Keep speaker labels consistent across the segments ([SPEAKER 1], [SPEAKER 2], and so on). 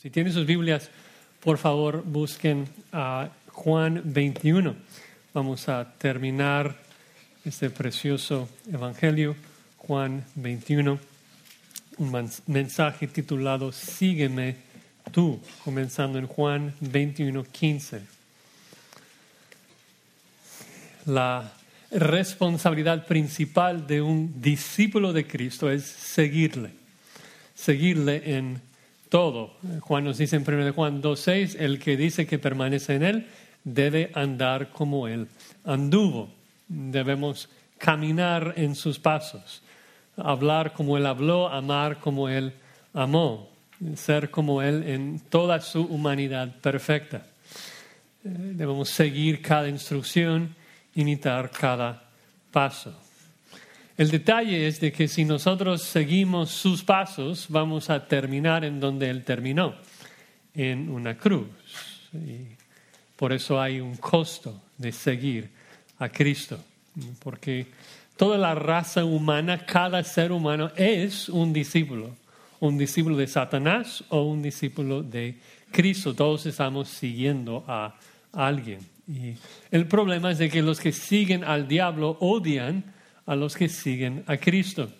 [SPEAKER 1] Si tienen sus Biblias, por favor busquen a Juan 21. Vamos a terminar este precioso Evangelio, Juan 21, un mensaje titulado Sígueme tú, comenzando en Juan 21, 15. La responsabilidad principal de un discípulo de Cristo es seguirle, seguirle en todo. Juan nos dice en 1 Juan 2.6, el que dice que permanece en él debe andar como él anduvo. Debemos caminar en sus pasos, hablar como él habló, amar como él amó, ser como él en toda su humanidad perfecta. Eh, debemos seguir cada instrucción, imitar cada paso. El detalle es de que si nosotros seguimos sus pasos, vamos a terminar en donde Él terminó, en una cruz. Y por eso hay un costo de seguir a Cristo, porque toda la raza humana, cada ser humano es un discípulo, un discípulo de Satanás o un discípulo de Cristo. Todos estamos siguiendo a alguien. Y el problema es de que los que siguen al diablo odian a los que siguen a Cristo.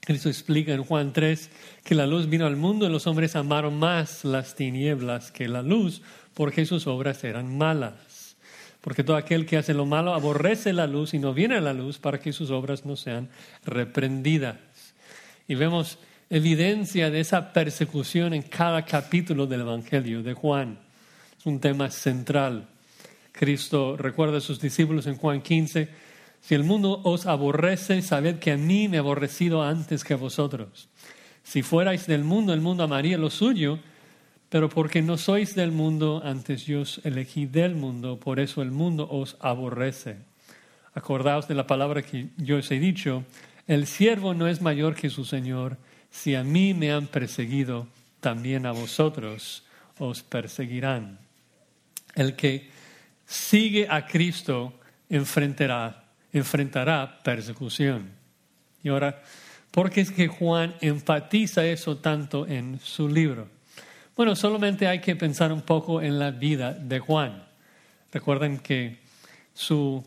[SPEAKER 1] Cristo explica en Juan 3 que la luz vino al mundo y los hombres amaron más las tinieblas que la luz porque sus obras eran malas. Porque todo aquel que hace lo malo aborrece la luz y no viene a la luz para que sus obras no sean reprendidas. Y vemos evidencia de esa persecución en cada capítulo del Evangelio de Juan. Es un tema central. Cristo recuerda a sus discípulos en Juan 15 si el mundo os aborrece, sabed que a mí me ha aborrecido antes que vosotros. Si fuerais del mundo, el mundo amaría lo suyo, pero porque no sois del mundo, antes yo os elegí del mundo, por eso el mundo os aborrece. Acordaos de la palabra que yo os he dicho, el siervo no es mayor que su Señor. Si a mí me han perseguido, también a vosotros os perseguirán. El que sigue a Cristo enfrentará enfrentará persecución. Y ahora, ¿por qué es que Juan enfatiza eso tanto en su libro? Bueno, solamente hay que pensar un poco en la vida de Juan. Recuerden que su,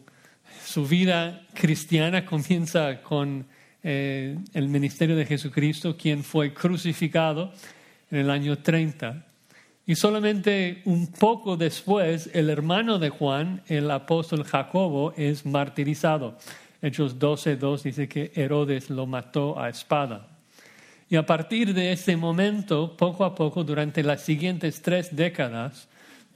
[SPEAKER 1] su vida cristiana comienza con eh, el ministerio de Jesucristo, quien fue crucificado en el año 30 y solamente un poco después, el hermano de Juan, el apóstol Jacobo, es martirizado. Hechos 12.2 dice que Herodes lo mató a espada. Y a partir de ese momento, poco a poco, durante las siguientes tres décadas,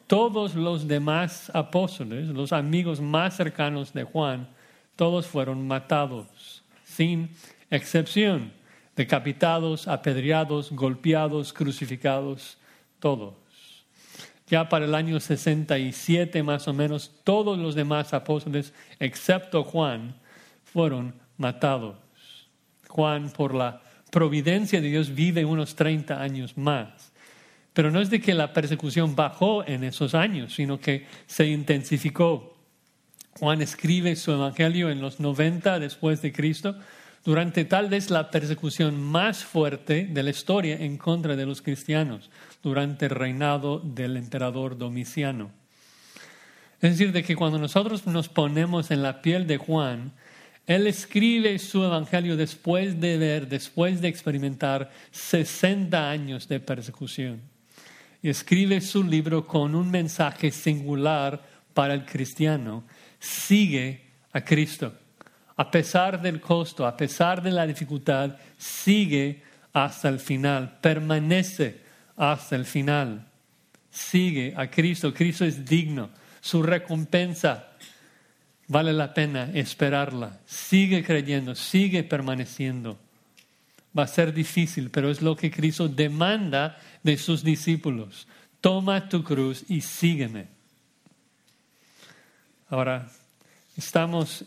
[SPEAKER 1] todos los demás apóstoles, los amigos más cercanos de Juan, todos fueron matados, sin excepción, decapitados, apedreados, golpeados, crucificados, todos. Ya para el año 67 más o menos, todos los demás apóstoles, excepto Juan, fueron matados. Juan, por la providencia de Dios, vive unos 30 años más. Pero no es de que la persecución bajó en esos años, sino que se intensificó. Juan escribe su evangelio en los 90 después de Cristo, durante tal vez la persecución más fuerte de la historia en contra de los cristianos durante el reinado del emperador Domiciano. Es decir, de que cuando nosotros nos ponemos en la piel de Juan, él escribe su evangelio después de ver, después de experimentar 60 años de persecución. Y escribe su libro con un mensaje singular para el cristiano. Sigue a Cristo a pesar del costo, a pesar de la dificultad, sigue hasta el final, permanece hasta el final. Sigue a Cristo, Cristo es digno, su recompensa vale la pena esperarla. Sigue creyendo, sigue permaneciendo. Va a ser difícil, pero es lo que Cristo demanda de sus discípulos. Toma tu cruz y sígueme. Ahora, estamos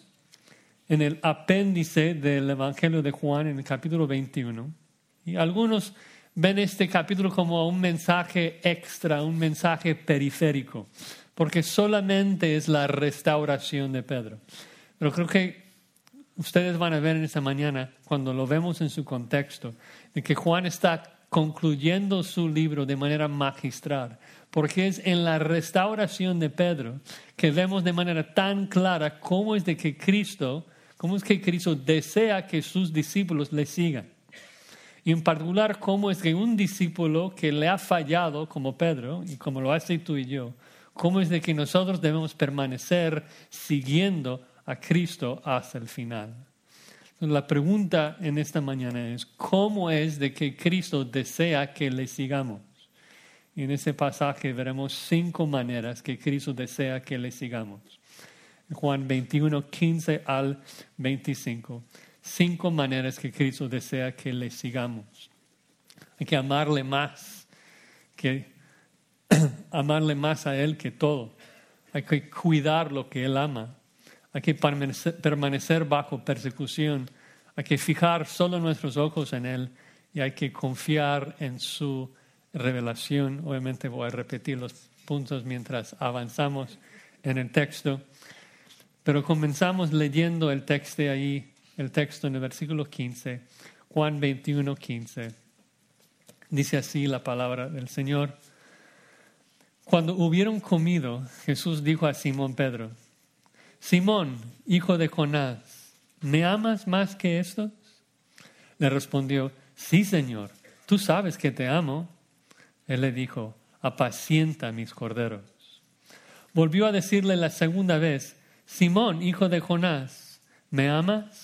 [SPEAKER 1] en el apéndice del Evangelio de Juan, en el capítulo 21. Y algunos ven este capítulo como un mensaje extra, un mensaje periférico, porque solamente es la restauración de Pedro. Pero creo que ustedes van a ver en esta mañana, cuando lo vemos en su contexto, de que Juan está concluyendo su libro de manera magistral, porque es en la restauración de Pedro que vemos de manera tan clara cómo es de que Cristo, cómo es que Cristo desea que sus discípulos le sigan. Y en particular, cómo es que un discípulo que le ha fallado, como Pedro, y como lo hace tú y yo, cómo es de que nosotros debemos permanecer siguiendo a Cristo hasta el final. La pregunta en esta mañana es, ¿cómo es de que Cristo desea que le sigamos? Y en ese pasaje veremos cinco maneras que Cristo desea que le sigamos. Juan 21, 15 al 25. Cinco maneras que Cristo desea que le sigamos. Hay que amarle más, que amarle más a Él que todo. Hay que cuidar lo que Él ama. Hay que permanecer bajo persecución. Hay que fijar solo nuestros ojos en Él y hay que confiar en su revelación. Obviamente voy a repetir los puntos mientras avanzamos en el texto. Pero comenzamos leyendo el texto ahí, el texto en el versículo 15, Juan 21, 15. Dice así la palabra del Señor. Cuando hubieron comido, Jesús dijo a Simón Pedro, Simón, hijo de Jonás, ¿me amas más que estos? Le respondió, sí, Señor, tú sabes que te amo. Él le dijo, apacienta mis corderos. Volvió a decirle la segunda vez, Simón, hijo de Jonás, ¿me amas?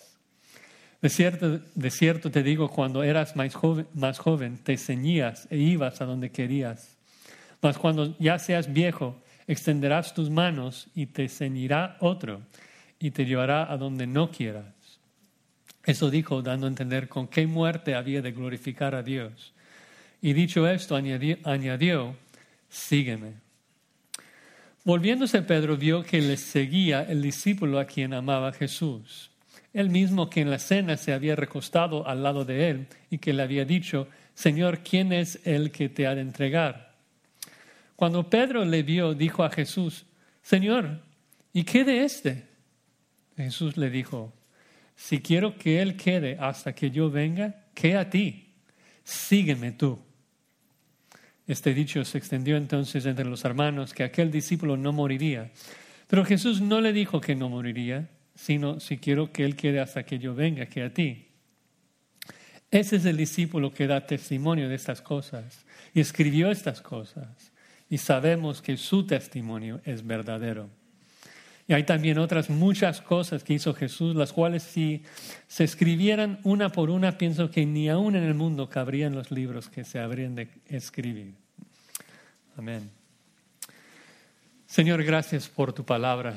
[SPEAKER 1] De cierto, de cierto te digo, cuando eras más joven, más joven, te ceñías e ibas a donde querías. Mas cuando ya seas viejo, extenderás tus manos y te ceñirá otro y te llevará a donde no quieras. Eso dijo dando a entender con qué muerte había de glorificar a Dios. Y dicho esto, añadió, sígueme. Volviéndose Pedro vio que le seguía el discípulo a quien amaba Jesús, el mismo que en la cena se había recostado al lado de él y que le había dicho, Señor, ¿quién es el que te ha de entregar? Cuando Pedro le vio, dijo a Jesús, Señor, ¿y qué de este? Jesús le dijo, si quiero que Él quede hasta que yo venga, ¿qué a ti? Sígueme tú. Este dicho se extendió entonces entre los hermanos que aquel discípulo no moriría. Pero Jesús no le dijo que no moriría, sino si quiero que Él quede hasta que yo venga, ¿qué a ti. Ese es el discípulo que da testimonio de estas cosas y escribió estas cosas. Y sabemos que su testimonio es verdadero. Y hay también otras muchas cosas que hizo Jesús, las cuales si se escribieran una por una, pienso que ni aún en el mundo cabrían los libros que se habrían de escribir. Amén. Señor, gracias por tu palabra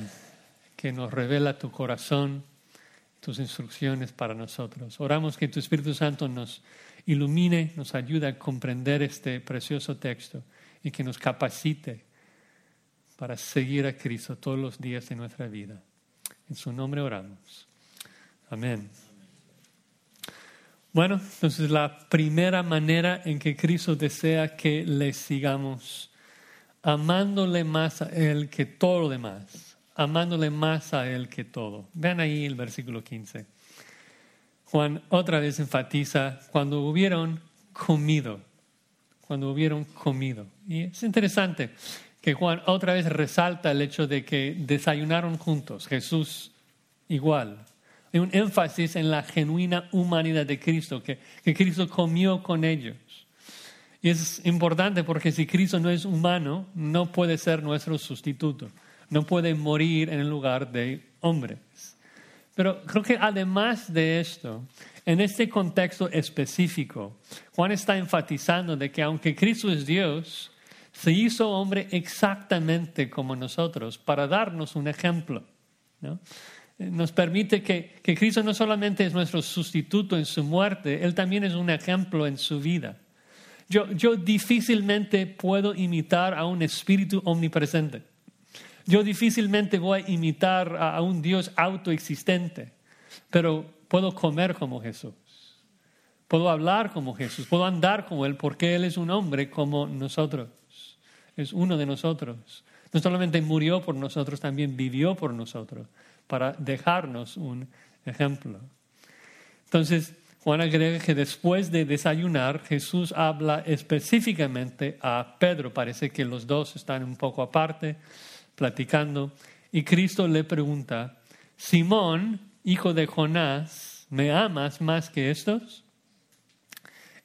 [SPEAKER 1] que nos revela tu corazón, tus instrucciones para nosotros. Oramos que tu Espíritu Santo nos ilumine, nos ayude a comprender este precioso texto y que nos capacite para seguir a Cristo todos los días de nuestra vida. En su nombre oramos. Amén. Bueno, entonces la primera manera en que Cristo desea que le sigamos, amándole más a Él que todo lo demás, amándole más a Él que todo. Vean ahí el versículo 15. Juan otra vez enfatiza cuando hubieron comido, cuando hubieron comido. Y es interesante, que Juan otra vez resalta el hecho de que desayunaron juntos, Jesús igual. Hay un énfasis en la genuina humanidad de Cristo, que, que Cristo comió con ellos. Y es importante porque si Cristo no es humano, no puede ser nuestro sustituto, no puede morir en el lugar de hombres. Pero creo que además de esto, en este contexto específico, Juan está enfatizando de que aunque Cristo es Dios, se hizo hombre exactamente como nosotros para darnos un ejemplo. Nos permite que, que, Cristo no solamente es nuestro sustituto en su muerte, Él también es un ejemplo en su vida. Yo, yo difícilmente puedo imitar a un espíritu omnipresente. Yo difícilmente voy a imitar a un Dios autoexistente, pero puedo comer como Jesús. Puedo hablar como Jesús, puedo andar como Él, porque Él es un hombre como nosotros. Es uno de nosotros. No solamente murió por nosotros, también vivió por nosotros, para dejarnos un ejemplo. Entonces, Juan agrega que después de desayunar, Jesús habla específicamente a Pedro. Parece que los dos están un poco aparte, platicando. Y Cristo le pregunta, Simón, hijo de Jonás, ¿me amas más que estos?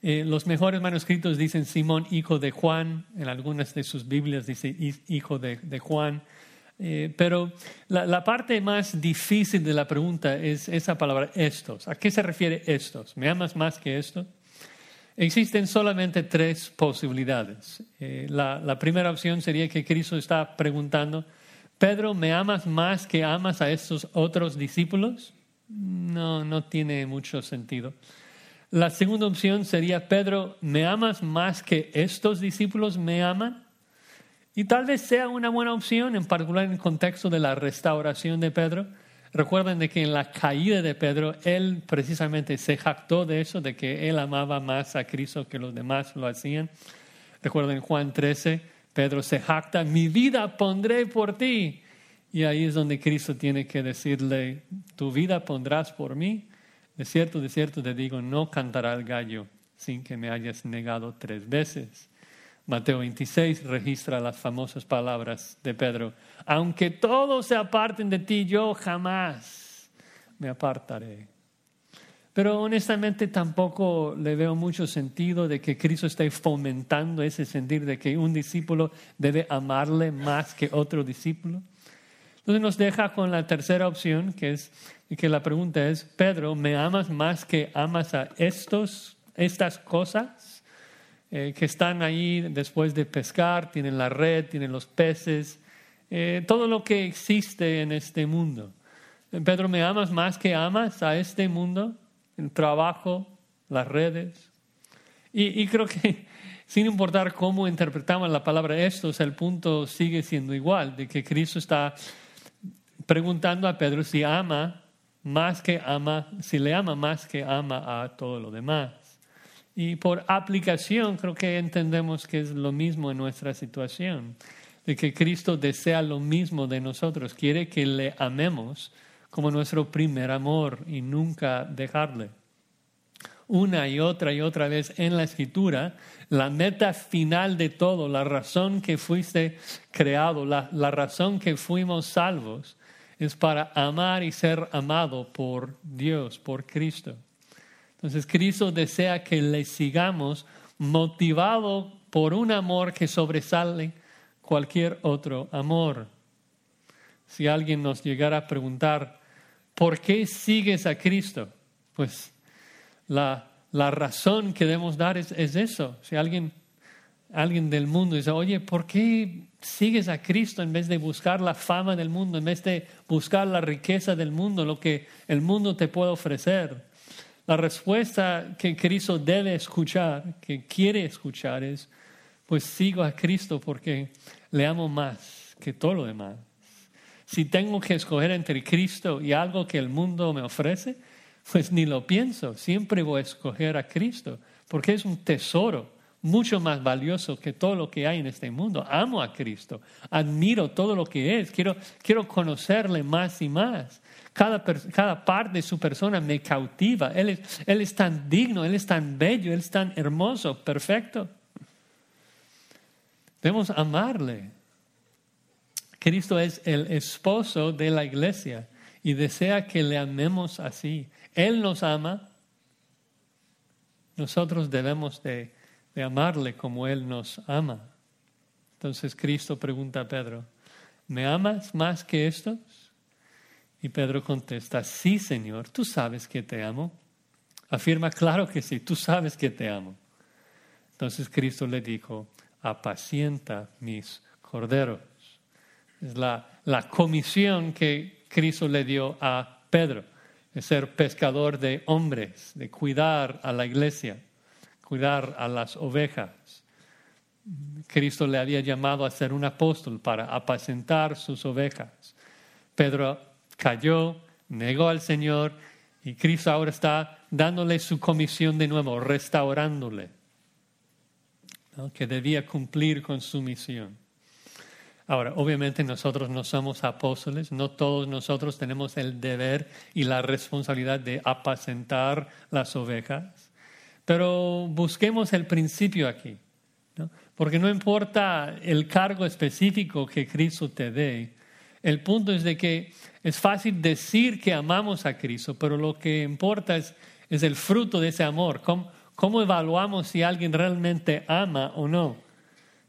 [SPEAKER 1] Eh, los mejores manuscritos dicen Simón, hijo de Juan, en algunas de sus Biblias dice hijo de, Juan. Eh, pero la, parte más difícil de la pregunta es esa palabra estos. ¿A qué se refiere estos? ¿Me amas más que esto? Existen solamente tres posibilidades. Eh, la, la, primera opción sería que Cristo está preguntando, Pedro, ¿me amas más que amas a estos otros discípulos? No, no tiene mucho sentido. La segunda opción sería, Pedro, ¿me amas más que estos discípulos me aman? Y tal vez sea una buena opción, en particular en el contexto de la restauración de Pedro. Recuerden de que en la caída de Pedro, él precisamente se jactó de eso, de que él amaba más a Cristo que los demás lo hacían. Recuerden Juan 13, Pedro se jacta, mi vida pondré por ti. Y ahí es donde Cristo tiene que decirle, tu vida pondrás por mí. De cierto, de cierto te digo, no cantará el gallo sin que me hayas negado tres veces. Mateo 26 registra las famosas palabras de Pedro. Aunque todos se aparten de ti, yo jamás me apartaré. Pero honestamente tampoco le veo mucho sentido de que Cristo esté fomentando ese sentir de que un discípulo debe amarle más que otro discípulo. Entonces nos deja con la tercera opción, que es que la pregunta es, Pedro, ¿me amas más que amas a estos, estas cosas eh, que están ahí después de pescar? Tienen la red, tienen los peces, eh, todo lo que existe en este mundo. Pedro, ¿me amas más que amas a este mundo? El trabajo, las redes. Y, y creo que sin importar cómo interpretamos la palabra estos, el punto sigue siendo igual, de que Cristo está preguntando a Pedro si ama más que ama, si le ama más que ama a todo lo demás. Y por aplicación creo que entendemos que es lo mismo en nuestra situación, de que Cristo desea lo mismo de nosotros, quiere que le amemos como nuestro primer amor y nunca dejarle. Una y otra y otra vez en la escritura, la meta final de todo, la razón que fuiste creado, la, la razón que fuimos salvos, es para amar y ser amado por Dios, por Cristo. Entonces Cristo desea que le sigamos motivado por un amor que sobresale cualquier otro amor. Si alguien nos llegara a preguntar, ¿por qué sigues a Cristo? Pues la, la razón que debemos dar es, es eso. Si alguien, alguien del mundo dice, oye, ¿por qué sigues a Cristo en vez de buscar la fama del mundo, en vez de buscar la riqueza del mundo, lo que el mundo te puede ofrecer. La respuesta que Cristo debe escuchar, que quiere escuchar es, pues sigo a Cristo porque le amo más que todo lo demás. Si tengo que escoger entre Cristo y algo que el mundo me ofrece, pues ni lo pienso, siempre voy a escoger a Cristo, porque es un tesoro mucho más valioso que todo lo que hay en este mundo. Amo a Cristo, admiro todo lo que es, quiero, quiero conocerle más y más. Cada, cada parte de su persona me cautiva. Él es, él es tan digno, Él es tan bello, Él es tan hermoso, perfecto. Debemos amarle. Cristo es el esposo de la iglesia y desea que le amemos así. Él nos ama, nosotros debemos de de amarle como Él nos ama. Entonces Cristo pregunta a Pedro, ¿me amas más que estos? Y Pedro contesta, sí, Señor, tú sabes que te amo. Afirma, claro que sí, tú sabes que te amo. Entonces Cristo le dijo, apacienta mis corderos. Es la, la comisión que Cristo le dio a Pedro, de ser pescador de hombres, de cuidar a la iglesia cuidar a las ovejas. Cristo le había llamado a ser un apóstol para apacentar sus ovejas. Pedro cayó, negó al Señor y Cristo ahora está dándole su comisión de nuevo, restaurándole, que debía cumplir con su misión. Ahora, obviamente nosotros no somos apóstoles, no todos nosotros tenemos el deber y la responsabilidad de apacentar las ovejas, pero busquemos el principio aquí, porque no importa el cargo específico que Cristo te dé, el punto es de que es fácil decir que amamos a Cristo, pero lo que importa es, es el fruto de ese amor, ¿Cómo, cómo evaluamos si alguien realmente ama o no.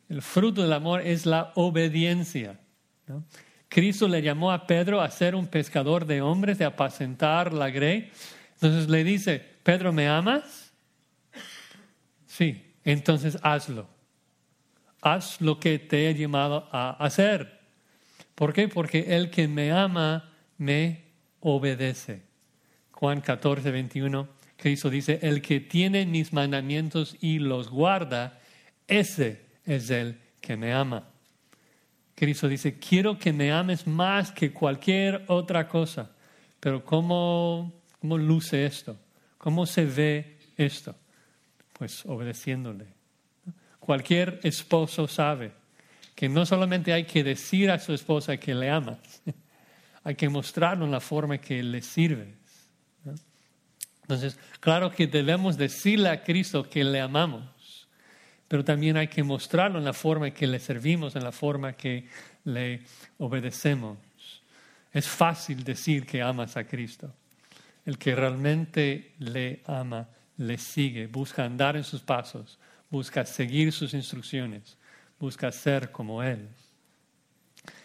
[SPEAKER 1] El fruto del amor es la obediencia. Cristo le llamó a Pedro a ser un pescador de hombres, de apacentar la grey. Entonces le dice, Pedro, ¿me amas? Sí, entonces hazlo. Haz lo que te he llamado a hacer. ¿Por qué? Porque el que me ama me obedece. Juan 14, 21, Cristo dice, el que tiene mis mandamientos y los guarda, ese es el que me ama. Cristo dice, quiero que me ames más que cualquier otra cosa. Pero ¿cómo, cómo luce esto? ¿Cómo se ve esto? Pues obedeciéndole. Cualquier esposo sabe que no solamente hay que decir a su esposa que le ama, hay que mostrarlo en la forma que le sirve. Entonces, claro que debemos decirle a Cristo que le amamos, pero también hay que mostrarlo en la forma que le servimos, en la forma que le obedecemos. Es fácil decir que amas a Cristo. El que realmente le ama, le sigue, busca andar en sus pasos, busca seguir sus instrucciones, busca ser como Él.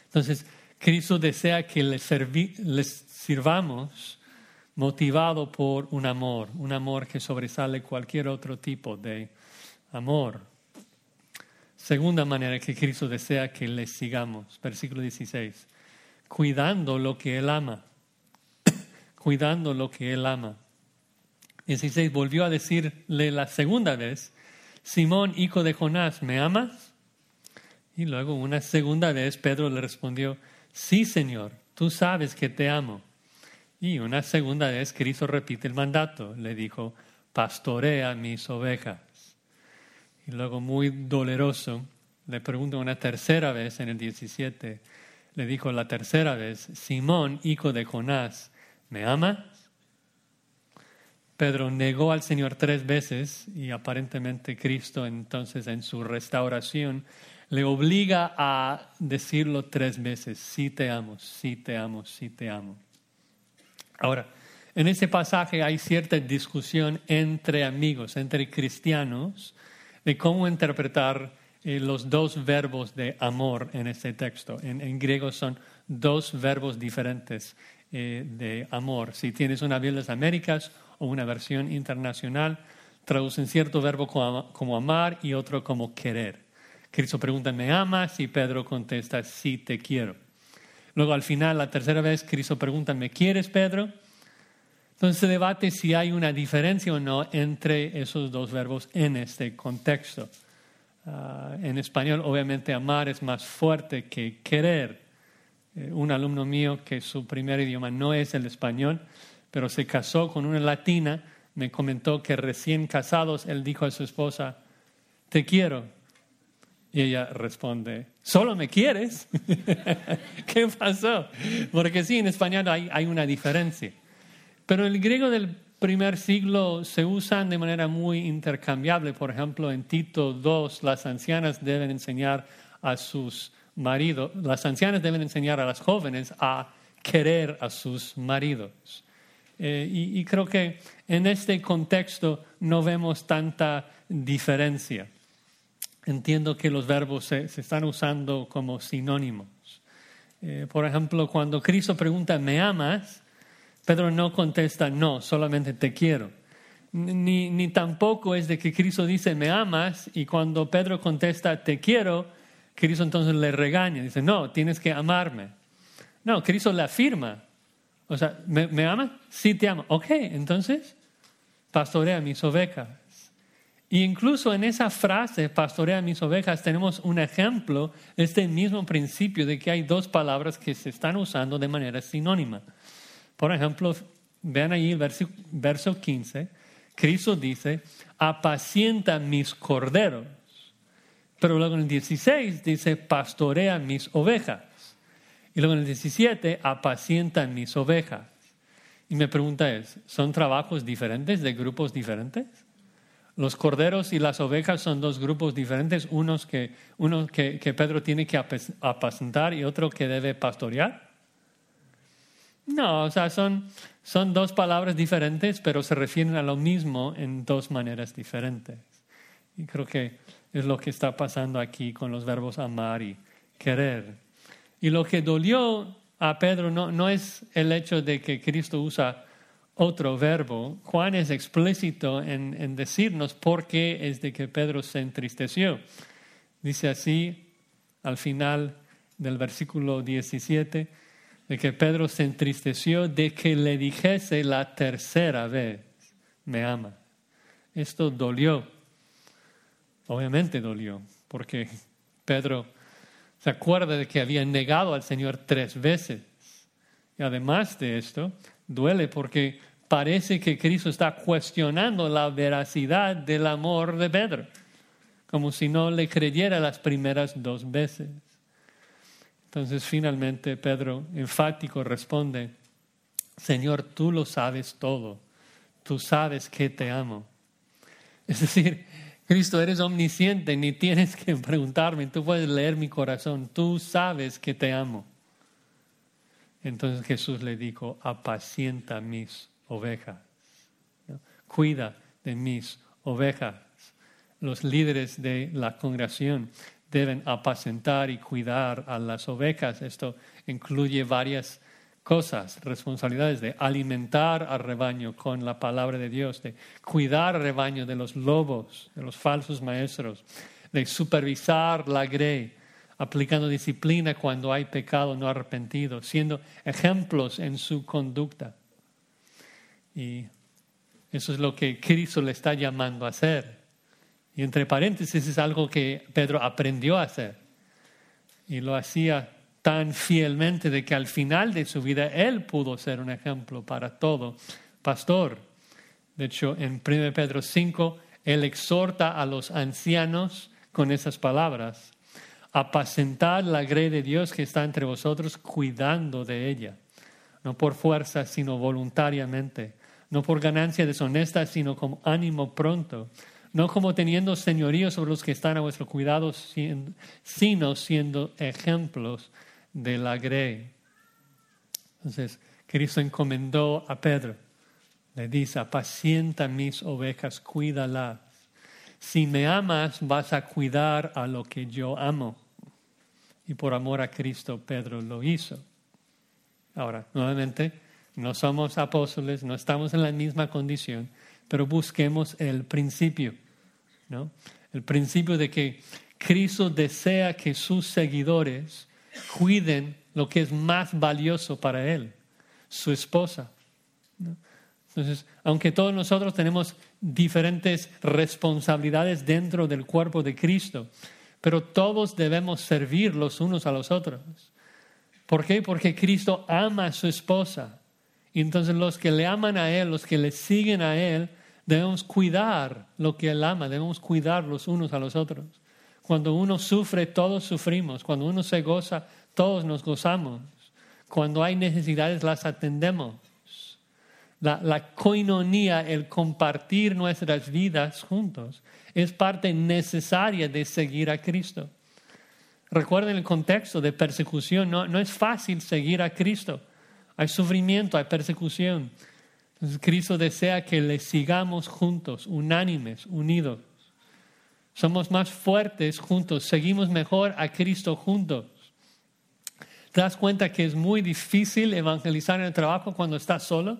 [SPEAKER 1] Entonces, Cristo desea que le, sirvamos motivado por un amor, un amor que sobresale cualquier otro tipo de amor. Segunda manera que Cristo desea que le sigamos, versículo 16, cuidando lo que Él ama, cuidando lo que Él ama. 16 volvió a decirle la segunda vez, Simón, hijo de Jonás, ¿me amas? Y luego una segunda vez Pedro le respondió, sí, Señor, tú sabes que te amo. Y una segunda vez Cristo repite el mandato, le dijo, pastorea mis ovejas. Y luego muy doloroso, le pregunto una tercera vez en el 17, le dijo la tercera vez, Simón, hijo de Jonás, ¿me amas? Pedro negó al Señor tres veces y aparentemente Cristo entonces en su restauración le obliga a decirlo tres veces, sí te amo, sí te amo, sí te amo. Ahora, en ese pasaje hay cierta discusión entre amigos, entre cristianos, de cómo interpretar eh, los dos verbos de amor en este texto. En, griego son dos verbos diferentes eh, de amor. Si tienes una Biblia de las Américas o una versión internacional, traducen cierto verbo como, amar y otro como querer. Cristo pregunta, ¿me amas? Y Pedro contesta, sí, te quiero. Luego al final, la tercera vez, Cristo pregunta, ¿me quieres, Pedro? Entonces se debate si hay una diferencia o no entre esos dos verbos en este contexto. Ah, en español, obviamente, amar es más fuerte que querer. Eh, un alumno mío que su primer idioma no es el español, pero se casó con una latina, me comentó que recién casados él dijo a su esposa, te quiero. Y ella responde, ¿solo me quieres? ¿Qué pasó? Porque sí, en español hay, una diferencia. Pero el griego del primer siglo se usan de manera muy intercambiable. Por ejemplo, en Tito 2, las ancianas deben enseñar a sus maridos, las ancianas deben enseñar a las jóvenes a querer a sus maridos. Eh, y, creo que en este contexto no vemos tanta diferencia. Entiendo que los verbos se, están usando como sinónimos. Eh, por ejemplo, cuando Cristo pregunta, ¿me amas? Pedro no contesta, no, solamente te quiero. Ni, ni tampoco es de que Cristo dice, me amas, y cuando Pedro contesta, te quiero, Cristo entonces le regaña, dice, no, tienes que amarme. No, Cristo le afirma. O sea, ¿me, ¿me amas? Sí, te amo. Ok, entonces, pastorea mis ovejas. Y incluso en esa frase, pastorea mis ovejas, tenemos un ejemplo este mismo principio de que hay dos palabras que se están usando de manera sinónima. Por ejemplo, vean ahí el verso, verso 15, Cristo dice, apacienta mis corderos. Pero luego en el 16 dice, pastorea mis ovejas. Y luego en el 17, apacienta mis ovejas. Y mi pregunta es, ¿son trabajos diferentes de grupos diferentes? Los corderos y las ovejas son dos grupos diferentes, unos que, Pedro tiene que apacentar y otro que debe pastorear. No, o sea, son, dos palabras diferentes, pero se refieren a lo mismo en dos maneras diferentes. Y creo que es lo que está pasando aquí con los verbos amar y querer. Y lo que dolió a Pedro no es el hecho de que Cristo usa otro verbo. Juan es explícito en, en decirnos por qué es de que Pedro se entristeció. Dice así al final del versículo 17 de que Pedro se entristeció de que le dijese la tercera vez, me ama. Esto dolió, obviamente dolió, porque Pedro se acuerda de que había negado al Señor tres veces. Y además de esto, duele porque parece que Cristo está cuestionando la veracidad del amor de Pedro, como si no le creyera las primeras dos veces. Entonces finalmente Pedro enfático responde, Señor, tú lo sabes todo, tú sabes que te amo. Es decir, Cristo, eres omnisciente, ni tienes que preguntarme, tú puedes leer mi corazón, tú sabes que te amo. Entonces Jesús le dijo, apacienta mis ovejas, cuida de mis ovejas. Los líderes de la congregación deben apacentar y cuidar a las ovejas. Esto incluye varias cosas, responsabilidades de alimentar al rebaño con la palabra de Dios, de cuidar al rebaño de los lobos, de los falsos maestros, de supervisar la grey, aplicando disciplina cuando hay pecado no arrepentido, siendo ejemplos en su conducta. Y eso es lo que Cristo le está llamando a hacer. Y entre paréntesis es algo que Pedro aprendió a hacer. Y lo hacía tan fielmente de que al final de su vida él pudo ser un ejemplo para todo pastor. De hecho, en 1 Pedro 5, él exhorta a los ancianos con esas palabras, apacentar la grey de Dios que está entre vosotros, cuidando de ella, no por fuerza, sino voluntariamente, no por ganancia deshonesta, sino con ánimo pronto no como teniendo señorío sobre los que están a vuestro cuidado, sino siendo ejemplos de la grey. Entonces, Cristo encomendó a Pedro, le dice, apacienta mis ovejas, cuídalas. Si me amas, vas a cuidar a lo que yo amo. Y por amor a Cristo, Pedro lo hizo. Ahora, nuevamente, no somos apóstoles, no estamos en la misma condición, pero busquemos el principio. ¿no? El principio de que Cristo desea que sus seguidores cuiden lo que es más valioso para Él, su esposa. Entonces, aunque todos nosotros tenemos diferentes responsabilidades dentro del cuerpo de Cristo, pero todos debemos servir los unos a los otros. ¿Por qué? Porque Cristo ama a su esposa. Entonces los que le aman a Él, los que le siguen a Él, Debemos cuidar lo que Él ama, debemos cuidar los unos a los otros. Cuando uno sufre, todos sufrimos. Cuando uno se goza, todos nos gozamos. Cuando hay necesidades, las atendemos. La, la el compartir nuestras vidas juntos, es parte necesaria de seguir a Cristo. Recuerden el contexto de persecución, no, no es fácil seguir a Cristo. Hay sufrimiento, hay persecución. Cristo desea que le sigamos juntos, unánimes, unidos. Somos más fuertes juntos, seguimos mejor a Cristo juntos. ¿Te das cuenta que es muy difícil evangelizar en el trabajo cuando estás solo?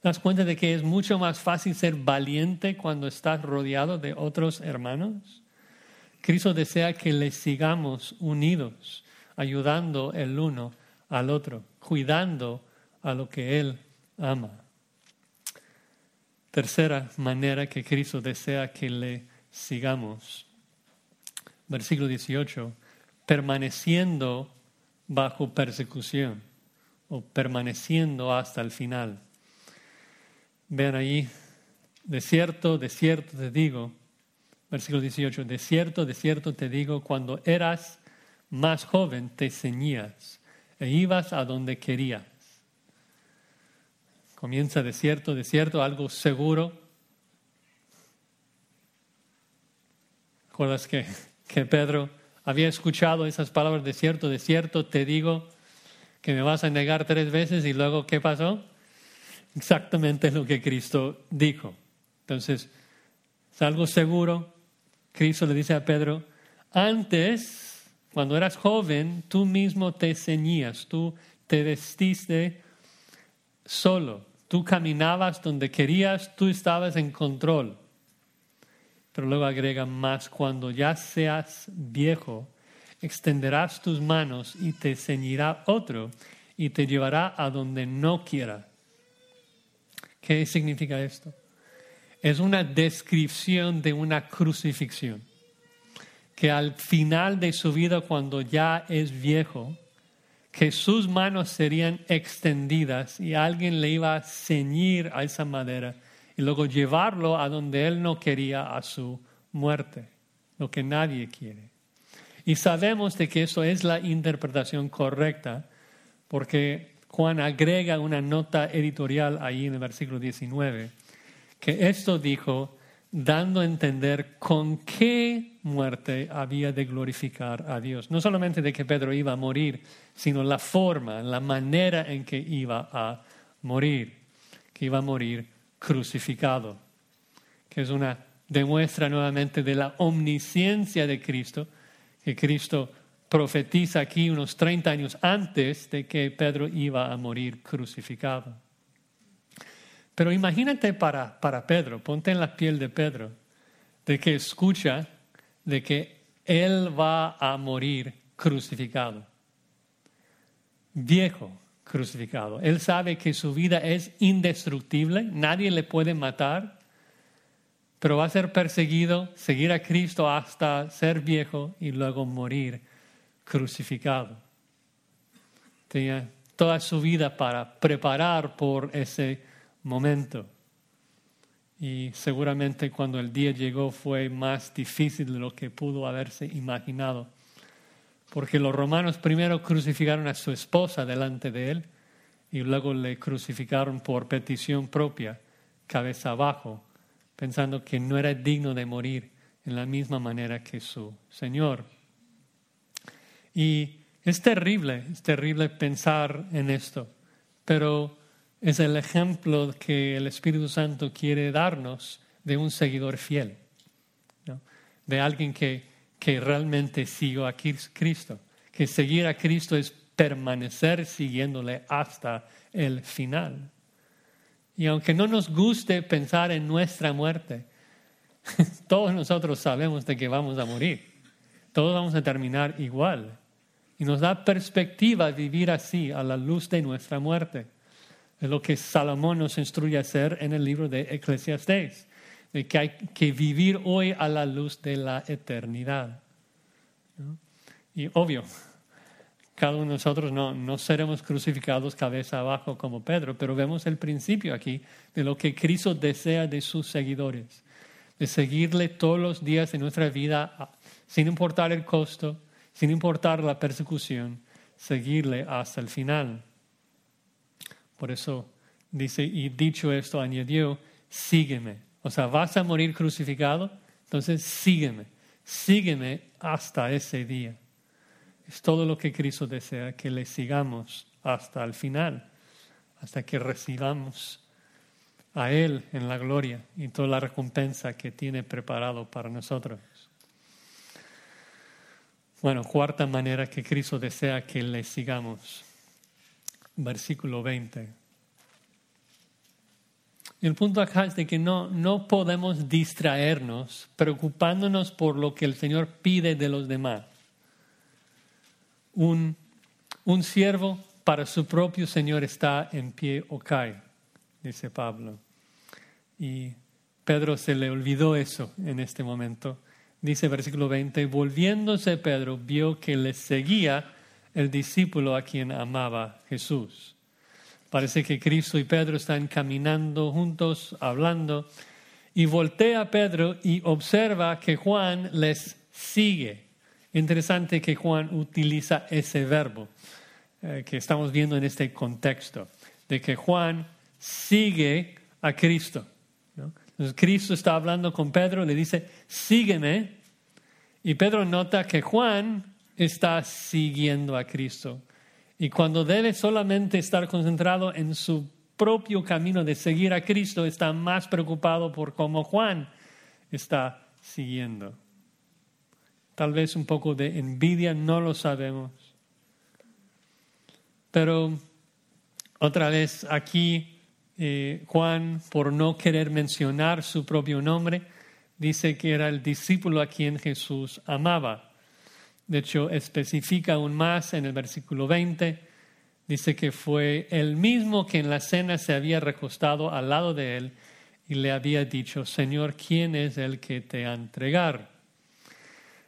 [SPEAKER 1] ¿Te das cuenta de que es mucho más fácil ser valiente cuando estás rodeado de otros hermanos? Cristo desea que le sigamos unidos, ayudando el uno al otro, cuidando a lo que Él ama. Tercera manera que Cristo desea que le sigamos. Versículo 18, permaneciendo bajo persecución o permaneciendo hasta el final. Vean ahí, de cierto, de cierto te digo, versículo 18, de cierto, de cierto te digo, cuando eras más joven te ceñías e ibas a donde querías. Comienza de cierto, de cierto, algo seguro. ¿Recuerdas que, que Pedro había escuchado esas palabras de cierto, de cierto, te digo que me vas a negar tres veces y luego ¿qué pasó? Exactamente lo que Cristo dijo. Entonces, es algo seguro. Cristo le dice a Pedro, antes, cuando eras joven, tú mismo te ceñías, tú te vestiste solo, tú caminabas donde querías, tú estabas en control. Pero luego agrega más, cuando ya seas viejo, extenderás tus manos y te ceñirá otro y te llevará a donde no quiera. ¿Qué significa esto? Es una descripción de una crucifixión. Que al final de su vida, cuando ya es viejo, que sus manos serían extendidas y alguien le iba a ceñir a esa madera y luego llevarlo a donde él no quería, a su muerte, lo que nadie quiere. Y sabemos de que eso es la interpretación correcta, porque Juan agrega una nota editorial ahí en el versículo 19, que esto dijo dando a entender con qué muerte había de glorificar a Dios. No solamente de que Pedro iba a morir, sino la forma, la manera en que iba a morir, que iba a morir crucificado, que es una demuestra nuevamente de la omnisciencia de Cristo, que Cristo profetiza aquí unos 30 años antes de que Pedro iba a morir crucificado. Pero imagínate para, para Pedro, ponte en la piel de Pedro, de que escucha de que él va a morir crucificado, viejo crucificado. Él sabe que su vida es indestructible, nadie le puede matar, pero va a ser perseguido, seguir a Cristo hasta ser viejo y luego morir crucificado. Tenía toda su vida para preparar por ese momento. Y seguramente cuando el día llegó fue más difícil de lo que pudo haberse imaginado. Porque los romanos primero crucificaron a su esposa delante de él y luego le crucificaron por petición propia, cabeza abajo pensando que no era digno de morir en la misma manera que su Señor. Y es terrible, es terrible pensar en esto, pero es el ejemplo que el Espíritu Santo quiere darnos de un seguidor fiel, de alguien que, que realmente siguió a Cristo, que seguir a Cristo es permanecer siguiéndole hasta el final. Y aunque no nos guste pensar en nuestra muerte, todos nosotros sabemos de que vamos a morir. Todos vamos a terminar igual. Y nos da perspectiva vivir así a la luz de nuestra muerte. Es lo que Salomón nos instruye a hacer en el libro de Eclesiastés, de que hay que vivir hoy a la luz de la eternidad. Y obvio, cada uno de nosotros no, no seremos crucificados cabeza abajo como Pedro, pero vemos el principio aquí de lo que Cristo desea de sus seguidores, de seguirle todos los días de nuestra vida sin importar el costo, sin importar la persecución, seguirle hasta el final. Por eso dice, y dicho esto, añadió, sígueme. O sea, vas a morir crucificado, entonces sígueme, sígueme hasta ese día. Es todo lo que Cristo desea, que le sigamos hasta el final, hasta que recibamos a Él en la gloria y toda la recompensa que tiene preparado para nosotros. Bueno, cuarta manera que Cristo desea que le sigamos. Versículo 20. El punto acá es de que no, no podemos distraernos preocupándonos por lo que el Señor pide de los demás un, un siervo para su propio Señor está en pie o cae, dice Pablo. Y Pedro se le olvidó eso en este momento. Dice versículo 20, volviéndose Pedro vio que le seguía el discípulo a quien amaba Jesús. Parece que Cristo y Pedro están caminando juntos, hablando, y voltea Pedro y observa que Juan les sigue. Interesante que Juan utiliza ese verbo eh, que estamos viendo en este contexto, de que Juan sigue a Cristo. Entonces Cristo está hablando con Pedro, le dice, sígueme, y Pedro nota que Juan está siguiendo a Cristo. Y cuando debe solamente estar concentrado en su propio camino de seguir a Cristo, está más preocupado por cómo Juan está siguiendo. Tal vez un poco de envidia, no lo sabemos. Pero otra vez aquí eh, Juan, por no querer mencionar su propio nombre, dice que era el discípulo a quien Jesús amaba. De hecho, especifica aún más en el versículo 20, dice que fue el mismo que en la cena se había recostado al lado de él y le había dicho, Señor, ¿quién es el que te ha entregado?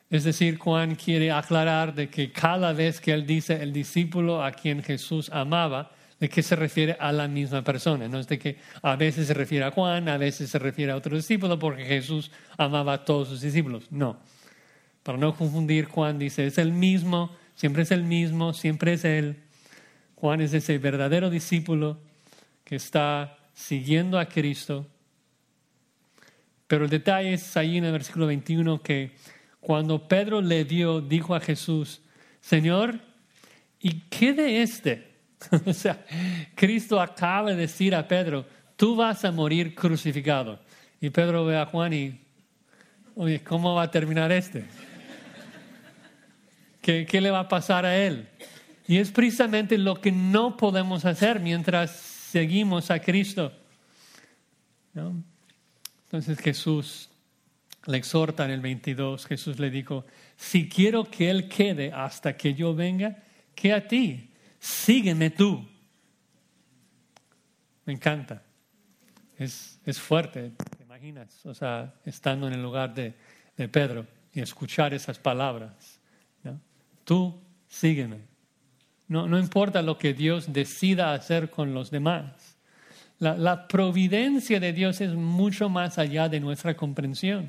[SPEAKER 1] Es decir, Juan quiere aclarar de que cada vez que él dice el discípulo a quien Jesús amaba, de que se refiere a la misma persona. No es de que a veces se refiere a Juan, a veces se refiere a otro discípulo porque Jesús amaba a todos sus discípulos. No. Para no confundir, Juan dice, es el mismo, siempre es el mismo, siempre es él. Juan es ese verdadero discípulo que está siguiendo a Cristo. Pero el detalle es ahí en el versículo 21 que cuando Pedro le dio, dijo a Jesús, Señor, ¿y qué de este? o sea, Cristo acaba de decir a Pedro, tú vas a morir crucificado. Y Pedro ve a Juan y, oye, ¿cómo va a terminar este? ¿Qué, le va a pasar a él? Y es precisamente lo que no podemos hacer mientras seguimos a Cristo. Entonces Jesús le exhorta en el 22, Jesús le dijo, si quiero que Él quede hasta que yo venga, que a ti, sígueme tú. Me encanta. Es, es fuerte, te imaginas, o sea, estando en el lugar de, de Pedro y escuchar esas palabras tú sígueme. No, no importa lo que Dios decida hacer con los demás. La, la providencia de Dios es mucho más allá de nuestra comprensión.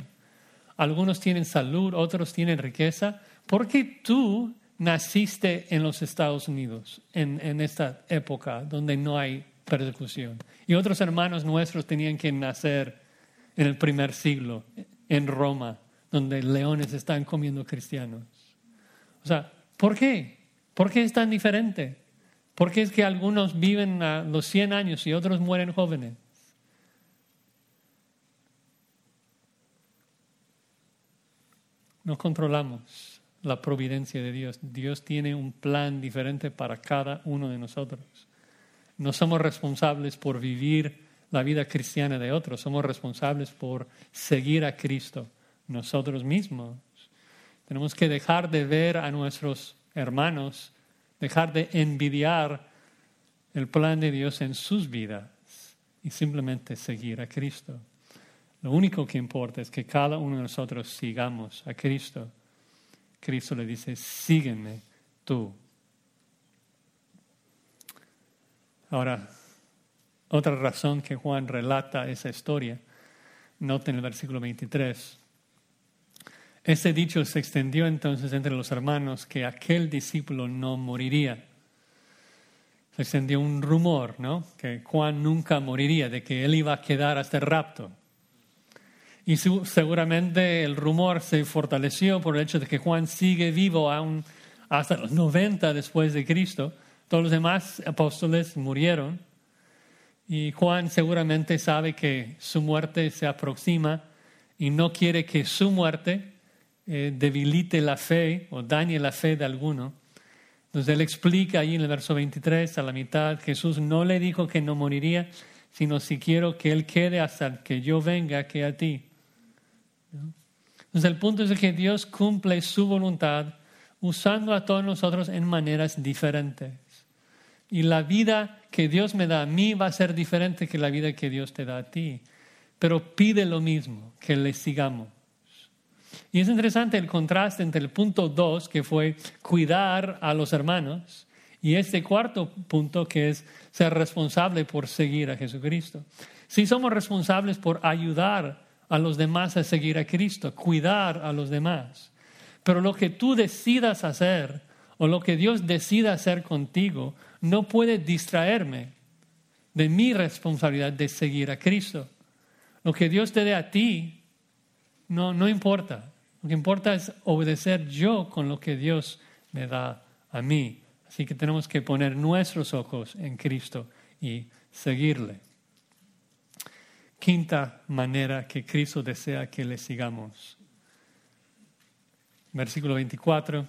[SPEAKER 1] Algunos tienen salud, otros tienen riqueza. ¿Por qué tú naciste en los Estados Unidos en, en, esta época donde no hay persecución. Y otros hermanos nuestros tenían que nacer en el primer siglo en Roma, donde leones están comiendo cristianos. O sea, ¿por qué? ¿Por qué es tan diferente? ¿Por qué es que algunos viven a los 100 años y otros mueren jóvenes? No controlamos la providencia de Dios. Dios tiene un plan diferente para cada uno de nosotros. No somos responsables por vivir la vida cristiana de otros, somos responsables por seguir a Cristo nosotros mismos. Tenemos que dejar de ver a nuestros hermanos, dejar de envidiar el plan de Dios en sus vidas y simplemente seguir a Cristo. Lo único que importa es que cada uno de nosotros sigamos a Cristo. Cristo le dice, sígueme tú. Ahora, otra razón que Juan relata esa historia, noten el versículo 23, ese dicho se extendió entonces entre los hermanos que aquel discípulo no moriría. Se extendió un rumor, ¿no? Que Juan nunca moriría, de que él iba a quedar hasta el rapto. Y seguramente el rumor se fortaleció por el hecho de que Juan sigue vivo aún hasta los 90 después de Cristo. Todos los demás apóstoles murieron. Y Juan seguramente sabe que su muerte se aproxima y no quiere que su muerte eh, debilite la fe o dañe la fe de alguno. Entonces él explica ahí en el verso 23, a la mitad, Jesús no le dijo que no moriría, sino si quiero que él quede hasta que yo venga, que a ti. Entonces el punto es que Dios cumple su voluntad usando a todos nosotros en maneras diferentes. Y la vida que Dios me da a mí va a ser diferente que la vida que Dios te da a ti. pero pide lo mismo, que le sigamos. Y es interesante el contraste entre el punto 2, que fue cuidar a los hermanos, y este cuarto punto, que es ser responsable por seguir a Jesucristo. Si somos responsables por ayudar a los demás a seguir a Cristo, cuidar a los demás. Pero lo que tú decidas hacer o lo que Dios decida hacer contigo no puede distraerme de mi responsabilidad de seguir a Cristo. Lo que Dios te dé a ti no, no importa. Lo que importa es obedecer yo con lo que Dios me da a mí. Así que tenemos que poner nuestros ojos en Cristo y seguirle. Quinta manera que Cristo desea que le sigamos. Versículo 24.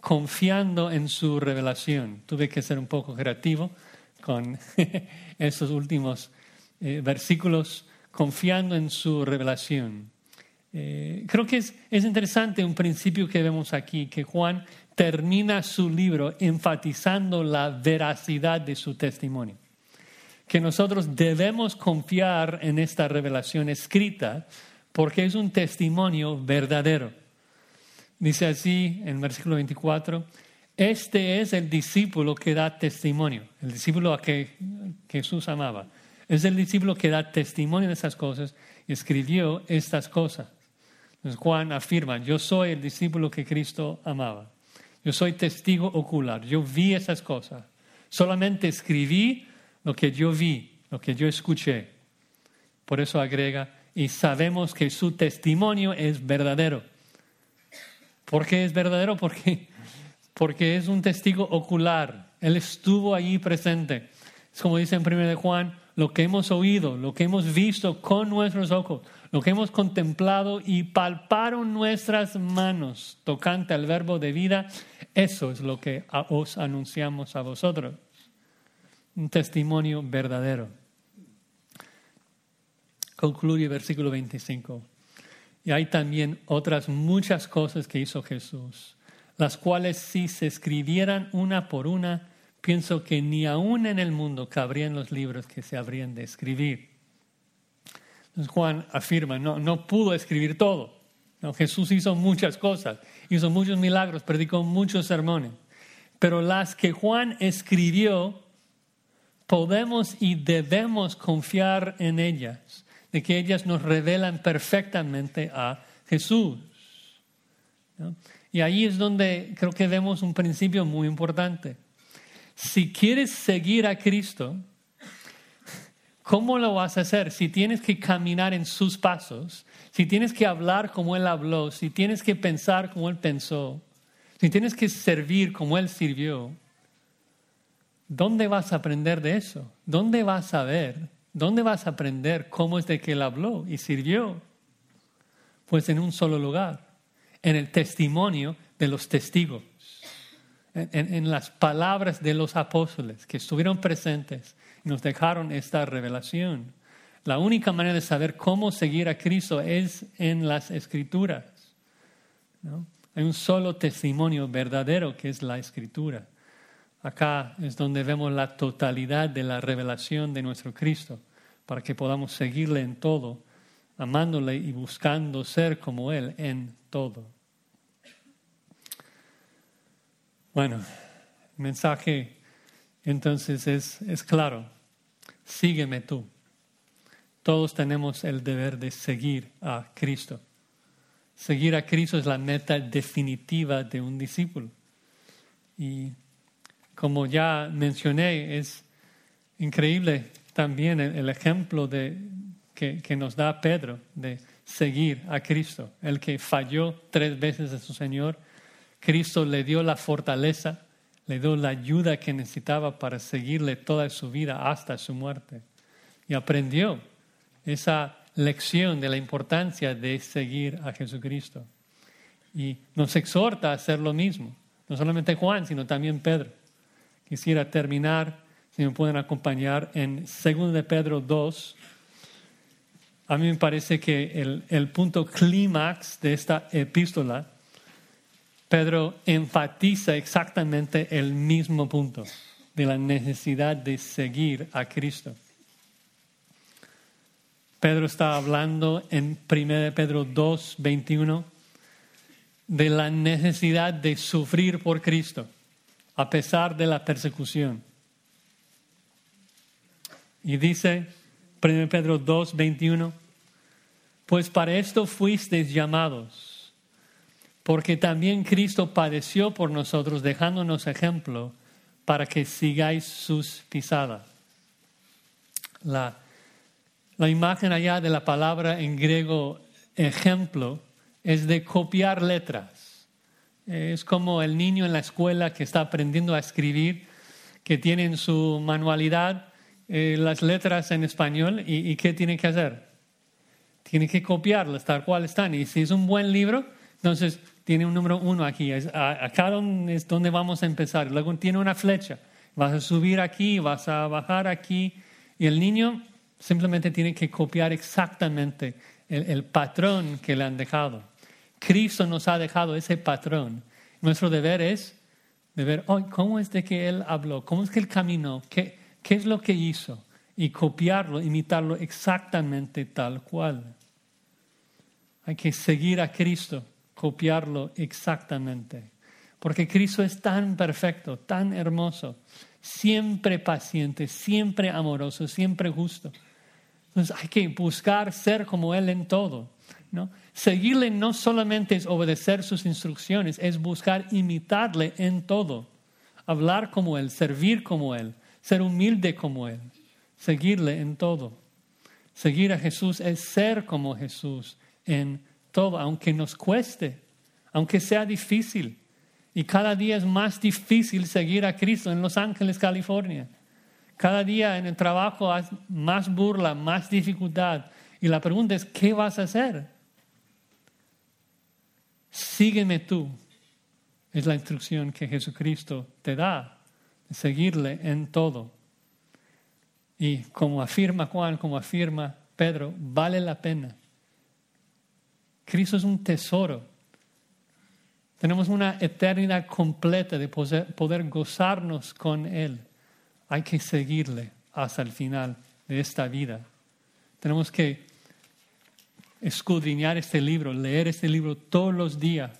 [SPEAKER 1] Confiando en su revelación. Tuve que ser un poco creativo con estos últimos eh, versículos. Confiando en su revelación. Eh, creo que es, es interesante un principio que vemos aquí, que Juan termina su libro enfatizando la veracidad de su testimonio. Que nosotros debemos confiar en esta revelación escrita porque es un testimonio verdadero. Dice así en versículo 24, este es el discípulo que da testimonio, el discípulo a que Jesús amaba. Es el discípulo que da testimonio de esas cosas y escribió estas cosas. Entonces Juan afirma, yo soy el discípulo que Cristo amaba. Yo soy testigo ocular, yo vi esas cosas. Solamente escribí lo que yo vi, lo que yo escuché. Por eso agrega, y sabemos que su testimonio es verdadero. ¿Por qué es verdadero? Porque, porque es un testigo ocular. Él estuvo allí presente. Es como dice en 1 Juan, lo que hemos oído, lo que hemos visto con nuestros ojos, lo que hemos contemplado y palparon nuestras manos tocante al verbo de vida, eso es lo que os anunciamos a vosotros. Un testimonio verdadero. Concluye versículo 25. Y hay también otras muchas cosas que hizo Jesús, las cuales si se escribieran una por una, pienso que ni aún en el mundo cabrían los libros que se habrían de escribir. Entonces Juan afirma, no, no pudo escribir todo. Jesús hizo muchas cosas, hizo muchos milagros, predicó muchos sermones. Pero las que Juan escribió, podemos y debemos confiar en ellas, de que ellas nos revelan perfectamente a Jesús. Y ahí es donde creo que vemos un principio muy importante. Si quieres seguir a Cristo, ¿cómo lo vas a hacer? Si tienes que caminar en sus pasos, si tienes que hablar como Él habló, si tienes que pensar como Él pensó, si tienes que servir como Él sirvió, ¿dónde vas a aprender de eso? ¿Dónde vas a ver? ¿Dónde vas a aprender cómo es de que Él habló y sirvió? Pues en un solo lugar, en el testimonio de los testigos en, las palabras de los apóstoles que estuvieron presentes y nos dejaron esta revelación. La única manera de saber cómo seguir a Cristo es en las escrituras. Hay un solo testimonio verdadero que es la escritura. Acá es donde vemos la totalidad de la revelación de nuestro Cristo, para que podamos seguirle en todo, amándole y buscando ser como Él en todo. Bueno, el mensaje entonces es, es claro. Sígueme tú. Todos tenemos el deber de seguir a Cristo. Seguir a Cristo es la meta definitiva de un discípulo. Y como ya mencioné, es increíble también el, ejemplo que, nos da Pedro de seguir a Cristo. El que falló tres veces a su Señor Cristo le dio la fortaleza, le dio la ayuda que necesitaba para seguirle toda su vida hasta su muerte. Y aprendió esa lección de la importancia de seguir a Jesucristo. Y nos exhorta a hacer lo mismo, no solamente Juan, sino también Pedro. Quisiera terminar, si me pueden acompañar, en 2 de Pedro 2. A mí me parece que el, el punto clímax de esta epístola Pedro enfatiza exactamente el mismo punto de la necesidad de seguir a Cristo. Pedro está hablando en 1 Pedro 2, 21 de la necesidad de sufrir por Cristo a pesar de la persecución. Y dice 1 Pedro 2, 21, pues para esto fuisteis llamados, porque también Cristo padeció por nosotros, dejándonos ejemplo para que sigáis sus pisadas. La, la imagen allá de la palabra en griego ejemplo es de copiar letras. Es como el niño en la escuela que está aprendiendo a escribir, que tiene en su manualidad eh, las letras en español y, ¿qué tiene que hacer? Tiene que copiarlas tal cual están. Y si es un buen libro, entonces tiene un número uno aquí. acá es donde vamos a empezar. Luego tiene una flecha. Vas a subir aquí, vas a bajar aquí. Y el niño simplemente tiene que copiar exactamente el patrón que le han dejado. Cristo nos ha dejado ese patrón. Nuestro deber es de ver, ¿cómo es de que Él habló? ¿Cómo es que Él caminó? ¿Qué, ¿Qué es lo que hizo? Y copiarlo, imitarlo exactamente tal cual. Hay que seguir a Cristo, copiarlo exactamente. Porque Cristo es tan perfecto, tan hermoso, siempre paciente, siempre amoroso, siempre justo. Entonces hay que buscar ser como Él en todo. Seguirle no solamente es obedecer sus instrucciones, es buscar imitarle en todo, hablar como Él, servir como Él, ser humilde como Él, seguirle en todo. Seguir a Jesús es ser como Jesús en todo, aunque nos cueste, aunque sea difícil. Y cada día es más difícil seguir a Cristo en Los Ángeles, California. Cada día en el trabajo hay más burla, más dificultad. Y la pregunta es, ¿qué vas a hacer? Sígueme tú. Es la instrucción que Jesucristo te da, seguirle en todo. Y como afirma Juan, como afirma Pedro, vale la pena. Cristo es un tesoro. Tenemos una eternidad completa de poder, gozarnos con Él. Hay que seguirle hasta el final de esta vida. Tenemos que escudriñar este libro, leer este libro todos los días,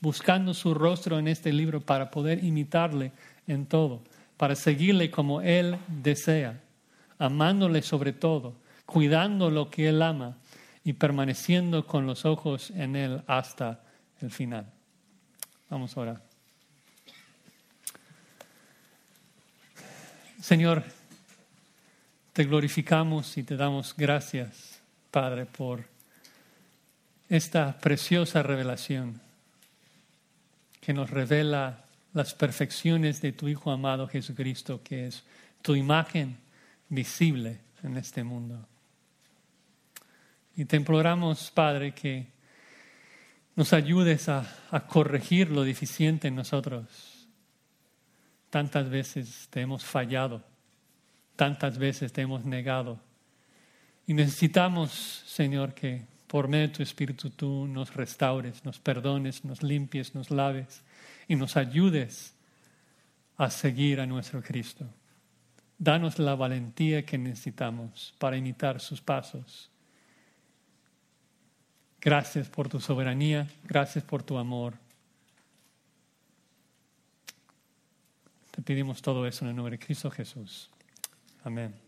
[SPEAKER 1] buscando su rostro en este libro para poder imitarle en todo, para seguirle como Él desea, amándole sobre todo, cuidando lo que Él ama y permaneciendo con los ojos en Él hasta el final. Vamos a orar. Señor, te glorificamos y te damos gracias Padre, por esta preciosa revelación que nos revela las perfecciones de tu Hijo amado Jesucristo, que es tu imagen visible en este mundo. Y te imploramos, Padre, que nos ayudes a, a, corregir lo deficiente en nosotros. Tantas veces te hemos fallado, tantas veces te hemos negado, y necesitamos, Señor, que por medio de tu Espíritu tú nos restaures, nos perdones, nos limpies, nos laves y nos ayudes a seguir a nuestro Cristo. Danos la valentía que necesitamos para imitar sus pasos. Gracias por tu soberanía, gracias por tu amor. Te pedimos todo eso en el nombre de Cristo Jesús. Amén.